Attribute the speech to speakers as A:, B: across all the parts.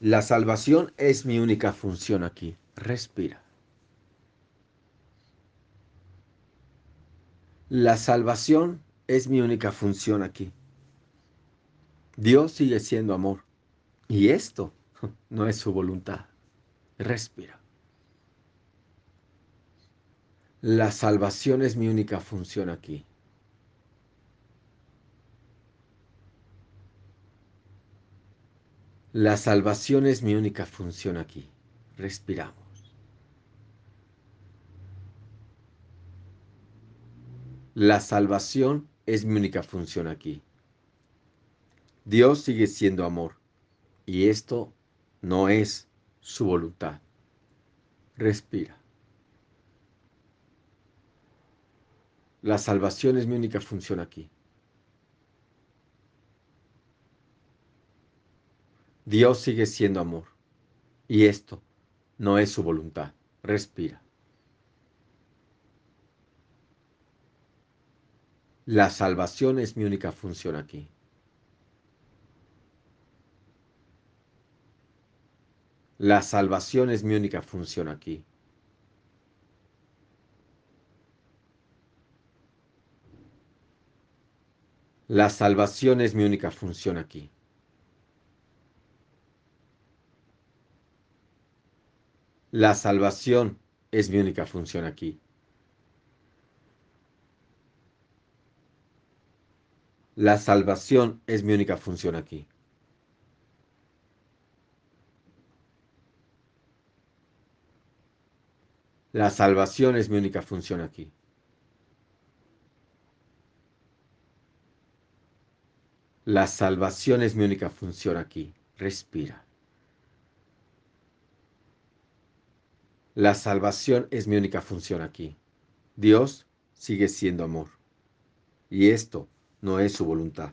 A: La salvación es mi única función aquí. Respira. La salvación es mi única función aquí. Dios sigue siendo amor. Y esto no es su voluntad. Respira. La salvación es mi única función aquí. La salvación es mi única función aquí. Respiramos. La salvación es mi única función aquí. Dios sigue siendo amor y esto no es su voluntad. Respira. La salvación es mi única función aquí. Dios sigue siendo amor y esto no es su voluntad. Respira. La salvación es mi única función aquí. La salvación es mi única función aquí. La salvación es mi única función aquí. La salvación es mi única función aquí. La salvación es mi única función aquí. La salvación es mi única función aquí. La salvación es mi única función aquí. Respira. La salvación es mi única función aquí. Dios sigue siendo amor. Y esto no es su voluntad.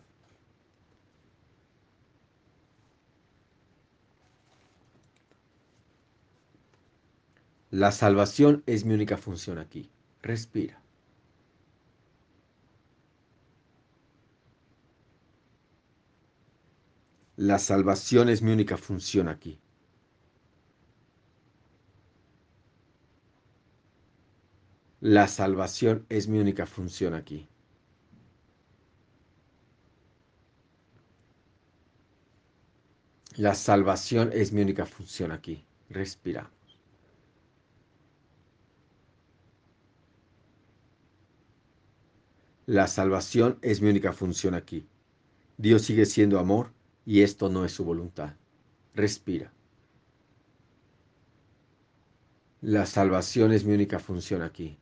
A: La salvación es mi única función aquí. Respira. La salvación es mi única función aquí. La salvación es mi única función aquí. La salvación es mi única función aquí. Respiramos. La salvación es mi única función aquí. Dios sigue siendo amor y esto no es su voluntad. Respira. La salvación es mi única función aquí.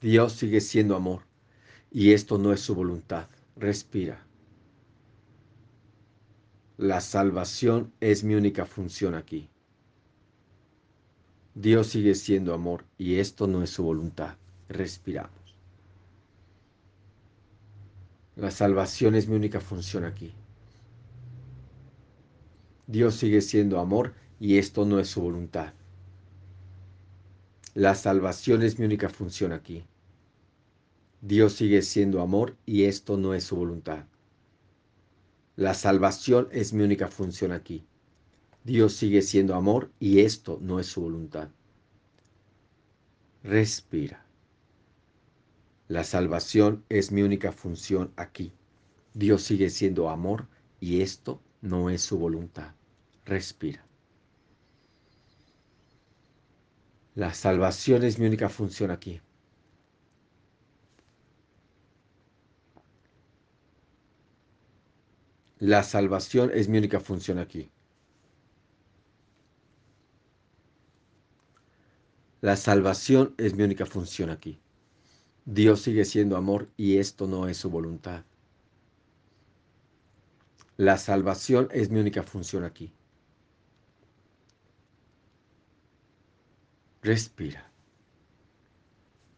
A: Dios sigue siendo amor y esto no es su voluntad. Respira. La salvación es mi única función aquí. Dios sigue siendo amor y esto no es su voluntad. Respiramos. La salvación es mi única función aquí. Dios sigue siendo amor y esto no es su voluntad. La salvación es mi única función aquí. Dios sigue siendo amor y esto no es su voluntad. La salvación es mi única función aquí. Dios sigue siendo amor y esto no es su voluntad. Respira. La salvación es mi única función aquí. Dios sigue siendo amor y esto no es su voluntad. Respira. La salvación es mi única función aquí. La salvación es mi única función aquí. La salvación es mi única función aquí. Dios sigue siendo amor y esto no es su voluntad. La salvación es mi única función aquí. Respira.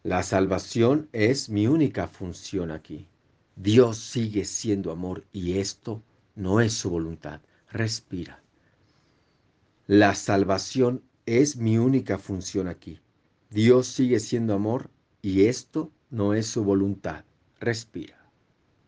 A: La salvación es mi única función aquí. Dios sigue siendo amor y esto no es su voluntad. Respira. La salvación es mi única función aquí. Dios sigue siendo amor y esto no es su voluntad. Respira.